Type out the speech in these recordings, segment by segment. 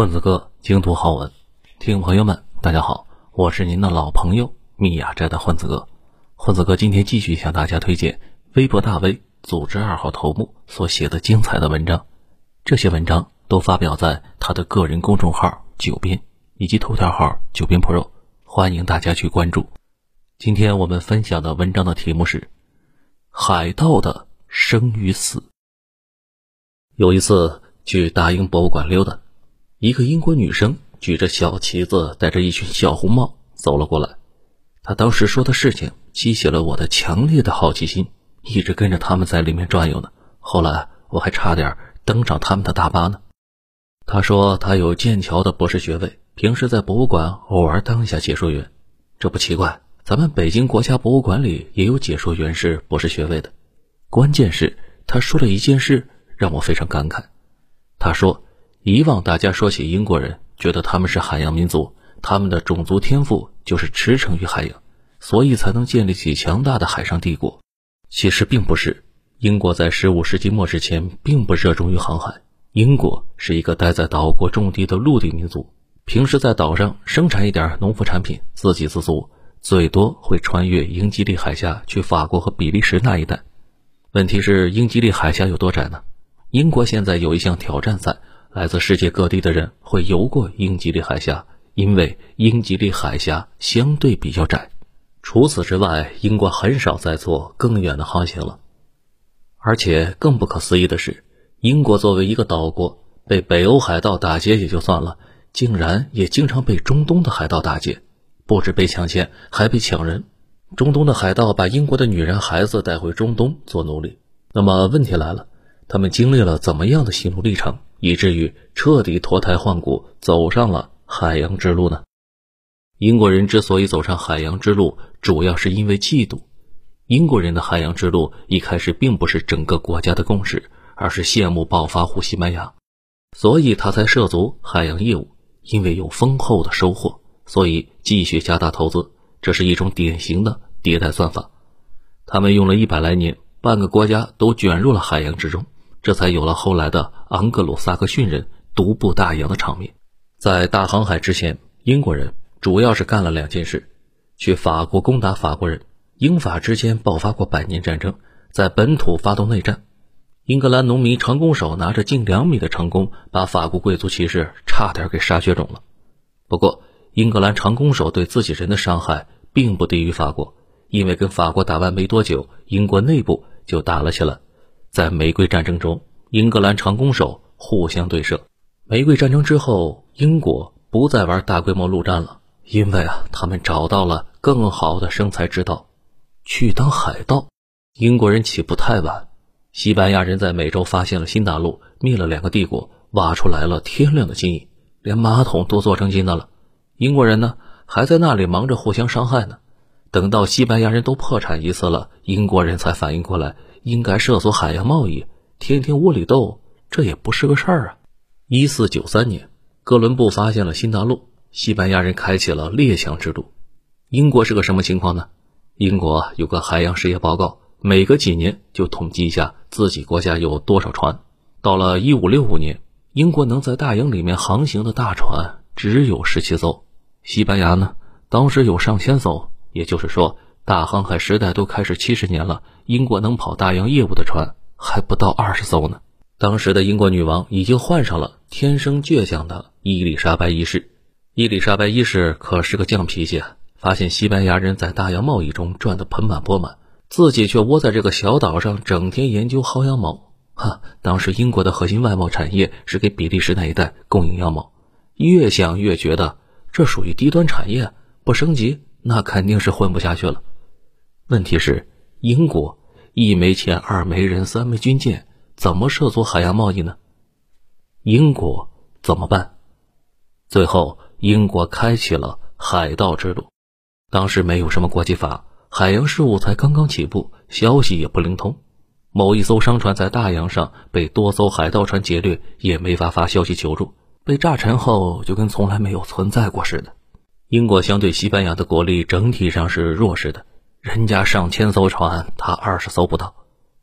混子哥精读好文，听众朋友们，大家好，我是您的老朋友密雅斋的混子哥。混子哥今天继续向大家推荐微博大 V 组织二号头目所写的精彩的文章，这些文章都发表在他的个人公众号九编以及头条号九编 Pro，欢迎大家去关注。今天我们分享的文章的题目是《海盗的生与死》。有一次去大英博物馆溜达。一个英国女生举着小旗子，戴着一群小红帽走了过来。她当时说的事情激起了我的强烈的好奇心，一直跟着他们在里面转悠呢。后来我还差点登上他们的大巴呢。她说她有剑桥的博士学位，平时在博物馆偶尔当一下解说员。这不奇怪，咱们北京国家博物馆里也有解说员是博士学位的。关键是她说了一件事让我非常感慨。她说。以往大家说起英国人，觉得他们是海洋民族，他们的种族天赋就是驰骋于海洋，所以才能建立起强大的海上帝国。其实并不是，英国在十五世纪末之前并不热衷于航海。英国是一个待在岛国种地的陆地民族，平时在岛上生产一点农副产品，自给自足，最多会穿越英吉利海峡去法国和比利时那一带。问题是英吉利海峡有多窄呢？英国现在有一项挑战赛。来自世界各地的人会游过英吉利海峡，因为英吉利海峡相对比较窄。除此之外，英国很少再做更远的航行了。而且更不可思议的是，英国作为一个岛国，被北欧海盗打劫也就算了，竟然也经常被中东的海盗打劫，不止被抢钱，还被抢人。中东的海盗把英国的女人、孩子带回中东做奴隶。那么问题来了，他们经历了怎么样的心路历程？以至于彻底脱胎换骨，走上了海洋之路呢？英国人之所以走上海洋之路，主要是因为嫉妒。英国人的海洋之路一开始并不是整个国家的共识，而是羡慕暴发户西班牙，所以他才涉足海洋业务。因为有丰厚的收获，所以继续加大投资。这是一种典型的迭代算法。他们用了一百来年，半个国家都卷入了海洋之中。这才有了后来的昂格鲁萨克逊人独步大洋的场面。在大航海之前，英国人主要是干了两件事：去法国攻打法国人。英法之间爆发过百年战争，在本土发动内战。英格兰农民长弓手拿着近两米的长弓，把法国贵族骑士差点给杀血肿了。不过，英格兰长弓手对自己人的伤害并不低于法国，因为跟法国打完没多久，英国内部就打了起来。在玫瑰战争中，英格兰长弓手互相对射。玫瑰战争之后，英国不再玩大规模陆战了，因为啊，他们找到了更好的生财之道，去当海盗。英国人起步太晚，西班牙人在美洲发现了新大陆，灭了两个帝国，挖出来了天量的金银，连马桶都做成金的了。英国人呢，还在那里忙着互相伤害呢。等到西班牙人都破产一次了，英国人才反应过来。应该涉足海洋贸易，天天窝里斗，这也不是个事儿啊！一四九三年，哥伦布发现了新大陆，西班牙人开启了列强之路。英国是个什么情况呢？英国有个海洋事业报告，每隔几年就统计一下自己国家有多少船。到了一五六五年，英国能在大洋里面航行的大船只有十七艘，西班牙呢，当时有上千艘，也就是说。大航海时代都开始七十年了，英国能跑大洋业务的船还不到二十艘呢。当时的英国女王已经换上了天生倔强的伊丽莎白一世。伊丽莎白一世可是个犟脾气啊！发现西班牙人在大洋贸易中赚得盆满钵满，自己却窝在这个小岛上，整天研究薅羊毛。哈，当时英国的核心外贸产业是给比利时那一带供应羊毛，越想越觉得这属于低端产业，不升级那肯定是混不下去了。问题是，英国一没钱，二没人，三没军舰，怎么涉足海洋贸易呢？英国怎么办？最后，英国开启了海盗之路。当时没有什么国际法，海洋事务才刚刚起步，消息也不灵通。某一艘商船在大洋上被多艘海盗船劫掠，也没法发消息求助，被炸沉后就跟从来没有存在过似的。英国相对西班牙的国力整体上是弱势的。人家上千艘船，他二十艘不到，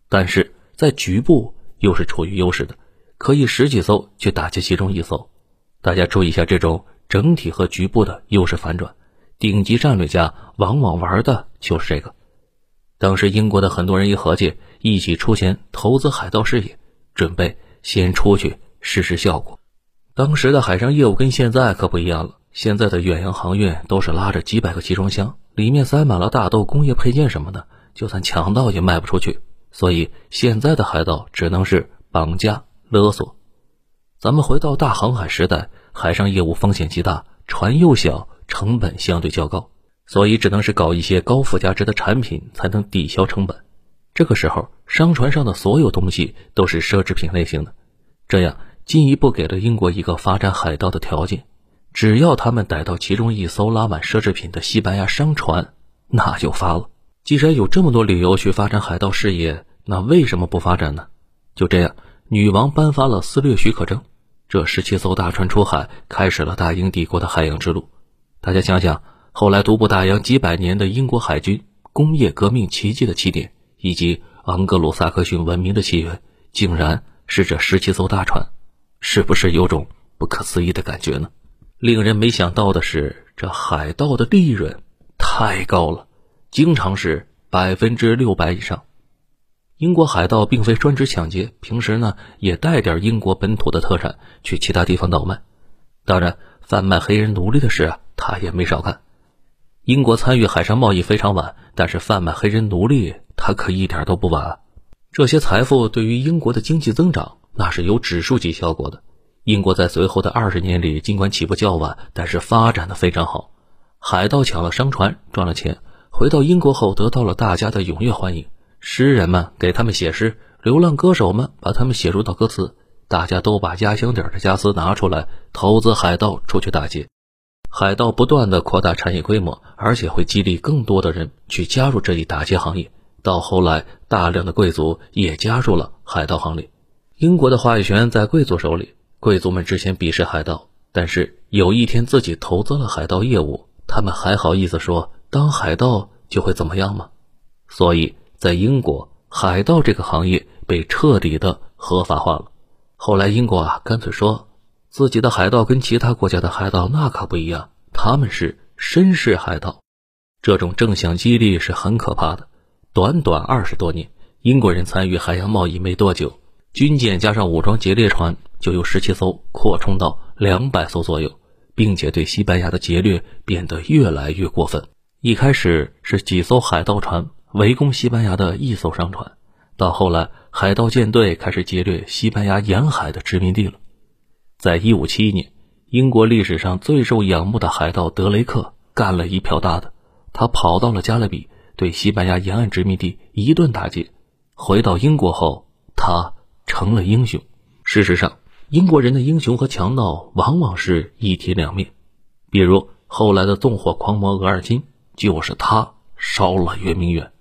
但是在局部又是处于优势的，可以十几艘去打击其中一艘。大家注意一下这种整体和局部的优势反转，顶级战略家往往玩的就是这个。当时英国的很多人一合计，一起出钱投资海盗事业，准备先出去试试效果。当时的海上业务跟现在可不一样了，现在的远洋航运都是拉着几百个集装箱，里面塞满了大豆、工业配件什么的，就算强盗也卖不出去。所以现在的海盗只能是绑架勒索。咱们回到大航海时代，海上业务风险极大，船又小，成本相对较高，所以只能是搞一些高附加值的产品才能抵消成本。这个时候，商船上的所有东西都是奢侈品类型的，这样进一步给了英国一个发展海盗的条件：只要他们逮到其中一艘拉满奢侈品的西班牙商船，那就发了。既然有这么多理由去发展海盗事业，那为什么不发展呢？就这样。女王颁发了私掠许可证，这十七艘大船出海，开始了大英帝国的海洋之路。大家想想，后来独步大洋几百年的英国海军，工业革命奇迹的起点，以及昂格鲁萨克逊文明的起源，竟然是这十七艘大船，是不是有种不可思议的感觉呢？令人没想到的是，这海盗的利润太高了，经常是百分之六百以上。英国海盗并非专职抢劫，平时呢也带点英国本土的特产去其他地方倒卖。当然，贩卖黑人奴隶的事啊，他也没少干。英国参与海上贸易非常晚，但是贩卖黑人奴隶他可一点都不晚。这些财富对于英国的经济增长那是有指数级效果的。英国在随后的二十年里，尽管起步较晚，但是发展的非常好。海盗抢了商船赚了钱，回到英国后得到了大家的踊跃欢迎。诗人们给他们写诗，流浪歌手们把他们写入到歌词，大家都把压箱底的家私拿出来投资海盗出去打劫。海盗不断的扩大产业规模，而且会激励更多的人去加入这一打劫行业。到后来，大量的贵族也加入了海盗行列。英国的话语权在贵族手里，贵族们之前鄙视海盗，但是有一天自己投资了海盗业务，他们还好意思说当海盗就会怎么样吗？所以。在英国，海盗这个行业被彻底的合法化了。后来，英国啊，干脆说自己的海盗跟其他国家的海盗那可不一样，他们是绅士海盗。这种正向激励是很可怕的。短短二十多年，英国人参与海洋贸易没多久，军舰加上武装劫掠船就由十七艘扩充到两百艘左右，并且对西班牙的劫掠变得越来越过分。一开始是几艘海盗船。围攻西班牙的一艘商船，到后来，海盗舰队开始劫掠西班牙沿海的殖民地了。在一五七一年，英国历史上最受仰慕的海盗德雷克干了一票大的，他跑到了加勒比，对西班牙沿岸殖民地一顿打劫。回到英国后，他成了英雄。事实上，英国人的英雄和强盗往往是一体两面。比如后来的纵火狂魔额尔金，就是他烧了圆明园。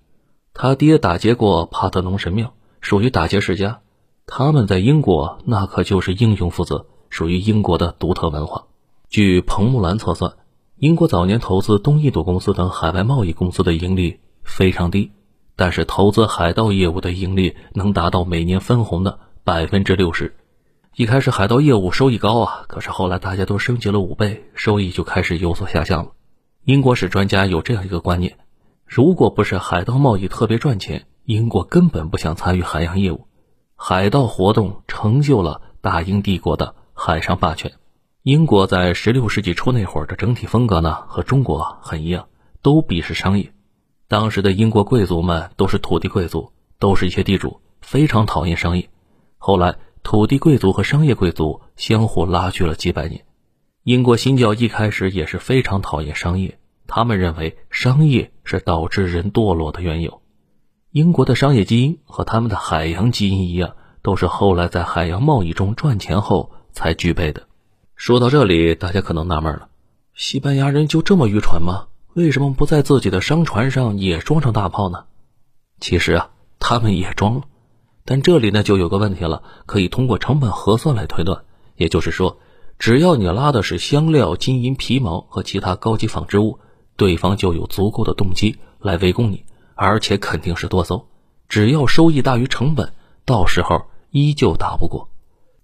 他爹打劫过帕特农神庙，属于打劫世家。他们在英国那可就是英雄父子，属于英国的独特文化。据彭木兰测算，英国早年投资东印度公司等海外贸易公司的盈利非常低，但是投资海盗业务的盈利能达到每年分红的百分之六十。一开始海盗业务收益高啊，可是后来大家都升级了五倍，收益就开始有所下降了。英国史专家有这样一个观念。如果不是海盗贸易特别赚钱，英国根本不想参与海洋业务。海盗活动成就了大英帝国的海上霸权。英国在16世纪初那会儿的整体风格呢，和中国很一样，都鄙视商业。当时的英国贵族们都是土地贵族，都是一些地主，非常讨厌商业。后来，土地贵族和商业贵族相互拉锯了几百年。英国新教一开始也是非常讨厌商业。他们认为商业是导致人堕落的缘由。英国的商业基因和他们的海洋基因一样，都是后来在海洋贸易中赚钱后才具备的。说到这里，大家可能纳闷了：西班牙人就这么愚蠢吗？为什么不在自己的商船上也装上大炮呢？其实啊，他们也装了，但这里呢就有个问题了，可以通过成本核算来推断。也就是说，只要你拉的是香料、金银、皮毛和其他高级纺织物。对方就有足够的动机来围攻你，而且肯定是多艘。只要收益大于成本，到时候依旧打不过。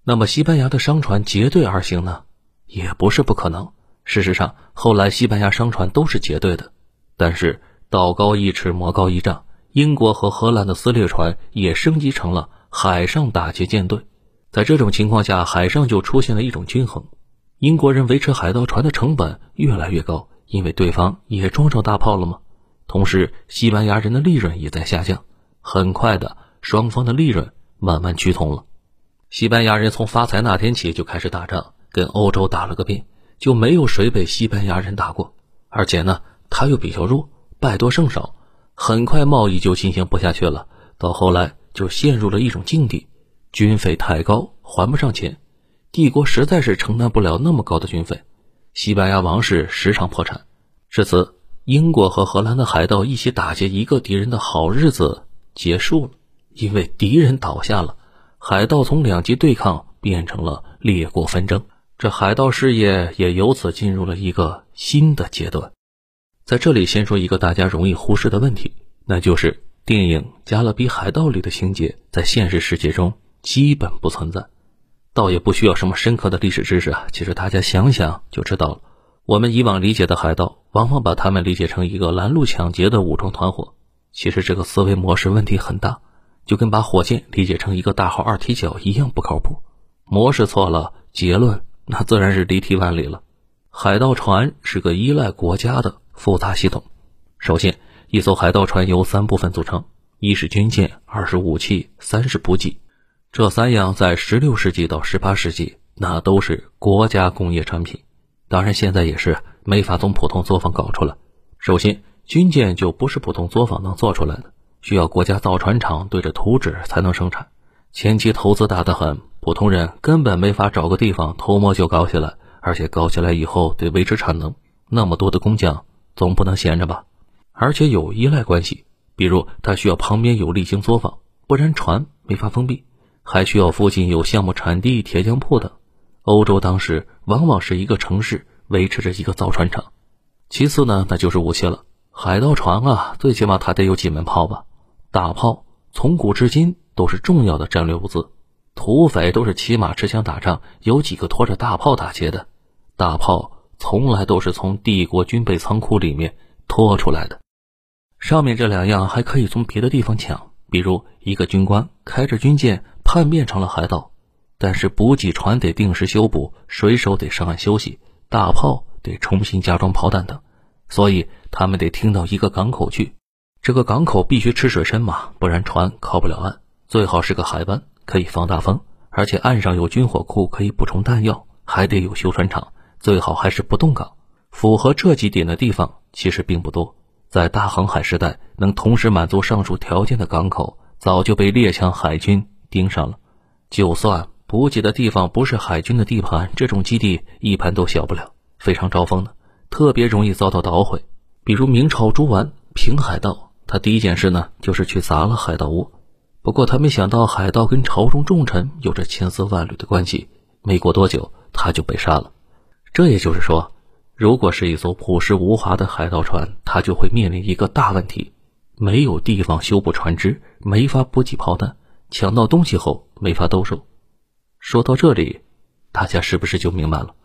那么西班牙的商船结队而行呢？也不是不可能。事实上，后来西班牙商船都是结队的。但是道高一尺，魔高一丈，英国和荷兰的撕裂船也升级成了海上打劫舰队。在这种情况下，海上就出现了一种均衡。英国人维持海盗船的成本越来越高，因为对方也装上大炮了吗？同时，西班牙人的利润也在下降。很快的，双方的利润慢慢趋同了。西班牙人从发财那天起就开始打仗，跟欧洲打了个遍，就没有谁被西班牙人打过。而且呢，他又比较弱，败多胜少，很快贸易就进行不下去了。到后来就陷入了一种境地。军费太高，还不上钱，帝国实在是承担不了那么高的军费，西班牙王室时常破产。至此，英国和荷兰的海盗一起打劫一个敌人的好日子结束了，因为敌人倒下了，海盗从两极对抗变成了列国纷争，这海盗事业也由此进入了一个新的阶段。在这里，先说一个大家容易忽视的问题，那就是电影《加勒比海盗》里的情节在现实世界中。基本不存在，倒也不需要什么深刻的历史知识啊。其实大家想想就知道了。我们以往理解的海盗，往往把他们理解成一个拦路抢劫的武装团伙。其实这个思维模式问题很大，就跟把火箭理解成一个大号二踢脚一样不靠谱。模式错了，结论那自然是离题万里了。海盗船是个依赖国家的复杂系统。首先，一艘海盗船由三部分组成：一是军舰，二是武器，三是补给。这三样在十六世纪到十八世纪，那都是国家工业产品。当然，现在也是没法从普通作坊搞出来。首先，军舰就不是普通作坊能做出来的，需要国家造船厂对着图纸才能生产。前期投资大得很，普通人根本没法找个地方偷摸就搞起来。而且搞起来以后得维持产能，那么多的工匠总不能闲着吧？而且有依赖关系，比如他需要旁边有沥青作坊，不然船没法封闭。还需要附近有项目产地、铁匠铺等。欧洲当时往往是一个城市维持着一个造船厂。其次呢，那就是武器了。海盗船啊，最起码它得有几门炮吧？大炮从古至今都是重要的战略物资。土匪都是骑马持枪打仗，有几个拖着大炮打劫的？大炮从来都是从帝国军备仓库里面拖出来的。上面这两样还可以从别的地方抢，比如一个军官开着军舰。叛变成了海盗，但是补给船得定时修补，水手得上岸休息，大炮得重新加装炮弹等，所以他们得听到一个港口去。这个港口必须吃水深嘛，不然船靠不了岸。最好是个海湾，可以防大风，而且岸上有军火库可以补充弹药，还得有修船厂，最好还是不动港。符合这几点的地方其实并不多，在大航海时代，能同时满足上述条件的港口早就被列强海军。盯上了，就算补给的地方不是海军的地盘，这种基地一盘都小不了，非常招风的，特别容易遭到捣毁。比如明朝朱完平海盗，他第一件事呢就是去砸了海盗窝。不过他没想到海盗跟朝中重臣有着千丝万缕的关系，没过多久他就被杀了。这也就是说，如果是一艘朴实无华的海盗船，他就会面临一个大问题：没有地方修补船只，没法补给炮弹。抢到东西后没法兜售。说到这里，大家是不是就明白了？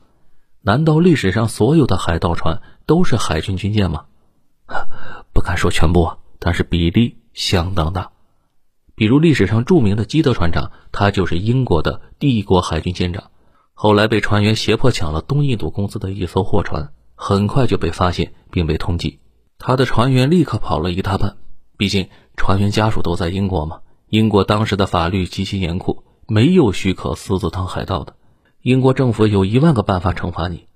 难道历史上所有的海盗船都是海军军舰吗？不敢说全部啊，但是比例相当大。比如历史上著名的基德船长，他就是英国的帝国海军舰长，后来被船员胁迫抢了东印度公司的一艘货船，很快就被发现并被通缉。他的船员立刻跑了一大半，毕竟船员家属都在英国嘛。英国当时的法律极其严酷，没有许可私自当海盗的。英国政府有一万个办法惩罚你。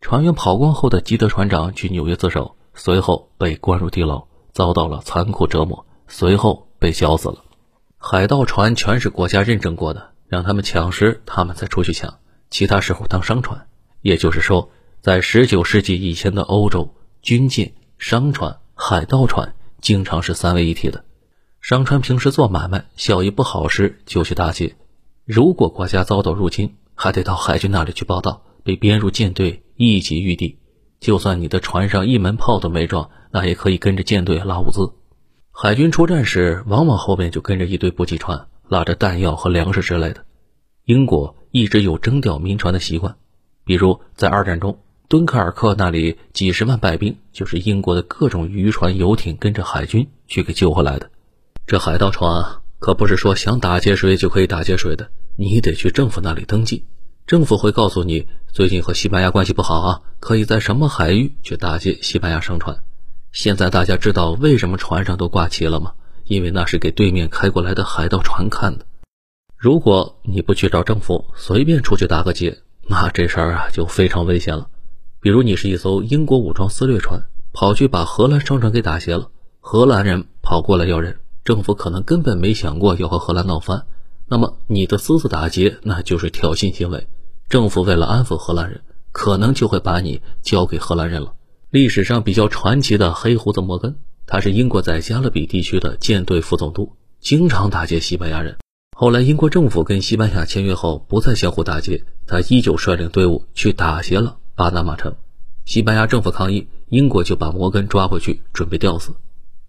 船员跑光后的基德船长去纽约自首，随后被关入地牢，遭到了残酷折磨，随后被绞死了。海盗船全是国家认证过的，让他们抢时他们再出去抢，其他时候当商船。也就是说，在19世纪以前的欧洲，军舰、商船、海盗船经常是三位一体的。商船平时做买卖，效益不好时就去打劫。如果国家遭到入侵，还得到海军那里去报道，被编入舰队，一级玉帝。就算你的船上一门炮都没装，那也可以跟着舰队拉物资。海军出战时，往往后面就跟着一堆补给船，拉着弹药和粮食之类的。英国一直有征调民船的习惯，比如在二战中，敦刻尔克那里几十万败兵就是英国的各种渔船、游艇跟着海军去给救回来的。这海盗船啊，可不是说想打劫谁就可以打劫谁的，你得去政府那里登记，政府会告诉你最近和西班牙关系不好啊，可以在什么海域去打劫西班牙商船。现在大家知道为什么船上都挂旗了吗？因为那是给对面开过来的海盗船看的。如果你不去找政府，随便出去打个劫，那这事儿啊就非常危险了。比如你是一艘英国武装撕掠船，跑去把荷兰商船给打劫了，荷兰人跑过来要人，政府可能根本没想过要和荷兰闹翻，那么你的私自打劫那就是挑衅行为，政府为了安抚荷兰人，可能就会把你交给荷兰人了。历史上比较传奇的黑胡子摩根，他是英国在加勒比地区的舰队副总督，经常打劫西班牙人。后来，英国政府跟西班牙签约后，不再相互打劫，他依旧率领队伍去打劫了巴拿马城。西班牙政府抗议，英国就把摩根抓回去，准备吊死。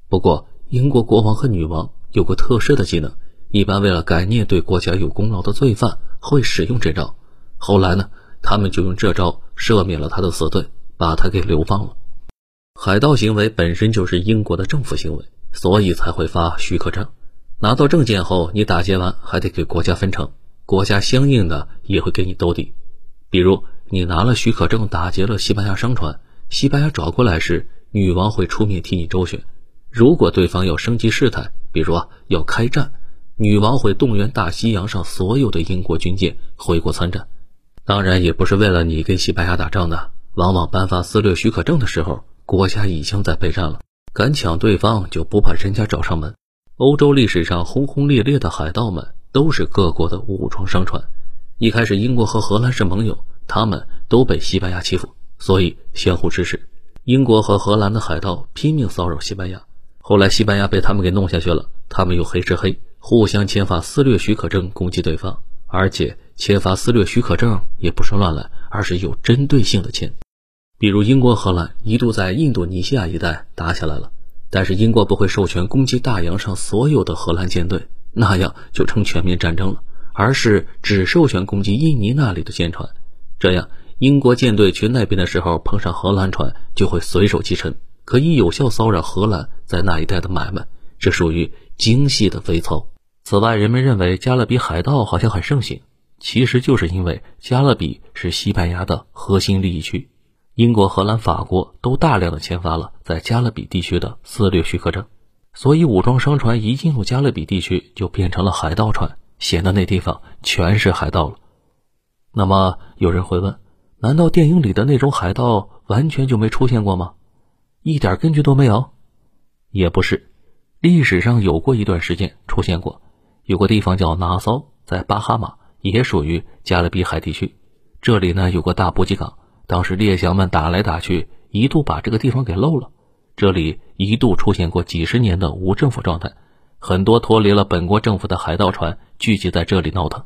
不过，英国国王和女王有个特殊的技能，一般为了感念对国家有功劳的罪犯，会使用这招。后来呢，他们就用这招赦免了他的死罪，把他给流放了。海盗行为本身就是英国的政府行为，所以才会发许可证。拿到证件后，你打劫完还得给国家分成，国家相应的也会给你兜底。比如你拿了许可证打劫了西班牙商船，西班牙找过来时，女王会出面替你周旋。如果对方要升级事态，比如啊要开战，女王会动员大西洋上所有的英国军舰回国参战。当然也不是为了你跟西班牙打仗的，往往颁发撕掠许可证的时候，国家已经在备战了，敢抢对方就不怕人家找上门。欧洲历史上轰轰烈烈的海盗们都是各国的武装商船。一开始，英国和荷兰是盟友，他们都被西班牙欺负，所以相互支持。英国和荷兰的海盗拼命骚扰西班牙，后来西班牙被他们给弄下去了。他们又黑吃黑，互相签发撕掠许可证攻击对方，而且签发撕掠许可证也不是乱来，而是有针对性的签。比如，英国、荷兰一度在印度尼西亚一带打起来了。但是英国不会授权攻击大洋上所有的荷兰舰队，那样就成全面战争了，而是只授权攻击印尼那里的舰船。这样，英国舰队去那边的时候碰上荷兰船，就会随手击沉，可以有效骚扰荷兰在那一带的买卖。这属于精细的微操。此外，人们认为加勒比海盗好像很盛行，其实就是因为加勒比是西班牙的核心利益区。英国、荷兰、法国都大量的签发了在加勒比地区的肆掠许可证，所以武装商船一进入加勒比地区就变成了海盗船，显得那地方全是海盗了。那么有人会问：难道电影里的那种海盗完全就没出现过吗？一点根据都没有？也不是，历史上有过一段时间出现过，有个地方叫拿骚，在巴哈马，也属于加勒比海地区，这里呢有个大补给港。当时列强们打来打去，一度把这个地方给漏了。这里一度出现过几十年的无政府状态，很多脱离了本国政府的海盗船聚集在这里闹腾。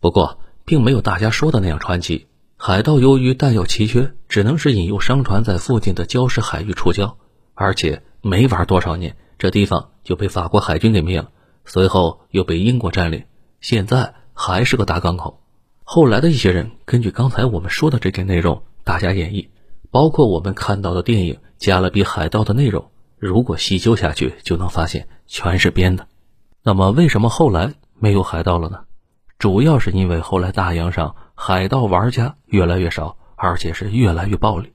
不过，并没有大家说的那样传奇。海盗由于弹药奇缺，只能是引诱商船在附近的礁石海域触礁，而且没玩多少年，这地方就被法国海军给灭了，随后又被英国占领，现在还是个大港口。后来的一些人根据刚才我们说的这些内容，大家演绎，包括我们看到的电影《加勒比海盗》的内容，如果细究下去，就能发现全是编的。那么，为什么后来没有海盗了呢？主要是因为后来大洋上海盗玩家越来越少，而且是越来越暴力。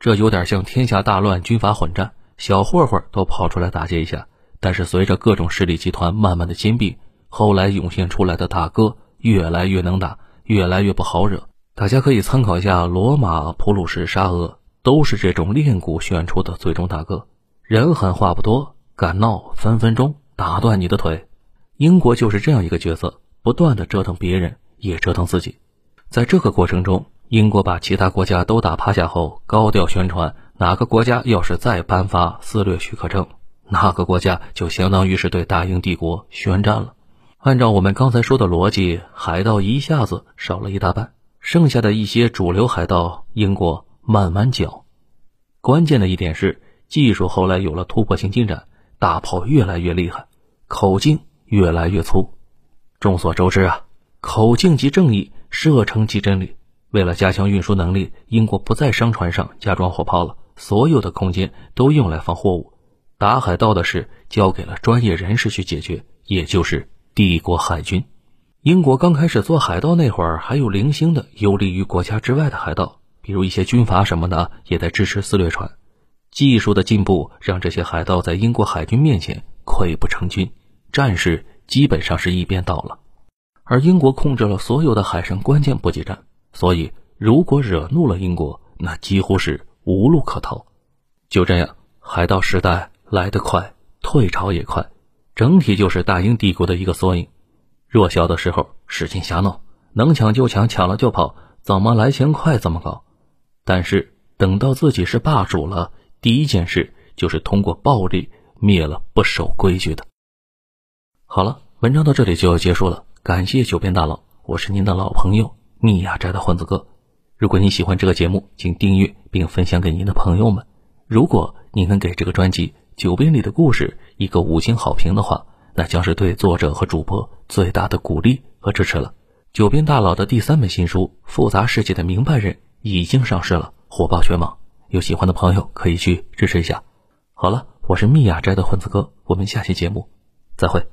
这有点像天下大乱，军阀混战，小混混都跑出来打劫一下。但是随着各种势力集团慢慢的兼并，后来涌现出来的大哥越来越能打。越来越不好惹，大家可以参考一下罗马、普鲁士、沙俄，都是这种练蛊选出的最终大哥。人狠话不多，敢闹分分钟打断你的腿。英国就是这样一个角色，不断的折腾别人，也折腾自己。在这个过程中，英国把其他国家都打趴下后，高调宣传哪个国家要是再颁发撕掠许可证，哪个国家就相当于是对大英帝国宣战了。按照我们刚才说的逻辑，海盗一下子少了一大半，剩下的一些主流海盗，英国慢慢剿。关键的一点是，技术后来有了突破性进展，大炮越来越厉害，口径越来越粗。众所周知啊，口径即正义，射程即真理。为了加强运输能力，英国不在商船上加装火炮了，所有的空间都用来放货物。打海盗的事交给了专业人士去解决，也就是帝国海军。英国刚开始做海盗那会儿，还有零星的游离于国家之外的海盗，比如一些军阀什么的，也在支持私掠船。技术的进步让这些海盗在英国海军面前溃不成军，战事基本上是一边倒了。而英国控制了所有的海上关键补给站，所以如果惹怒了英国，那几乎是无路可逃。就这样，海盗时代来得快，退潮也快，整体就是大英帝国的一个缩影。弱小的时候使劲瞎闹，能抢就抢，抢了就跑，怎么来钱快怎么搞。但是等到自己是霸主了，第一件事就是通过暴力灭了不守规矩的。好了，文章到这里就要结束了，感谢九边大佬，我是您的老朋友密亚斋的混子哥。如果你喜欢这个节目，请订阅并分享给您的朋友们。如果你能给这个专辑《九边里的故事》一个五星好评的话。那将是对作者和主播最大的鼓励和支持了。九边大佬的第三本新书《复杂世界的明白人》已经上市了，火爆全网。有喜欢的朋友可以去支持一下。好了，我是密雅斋的混子哥，我们下期节目再会。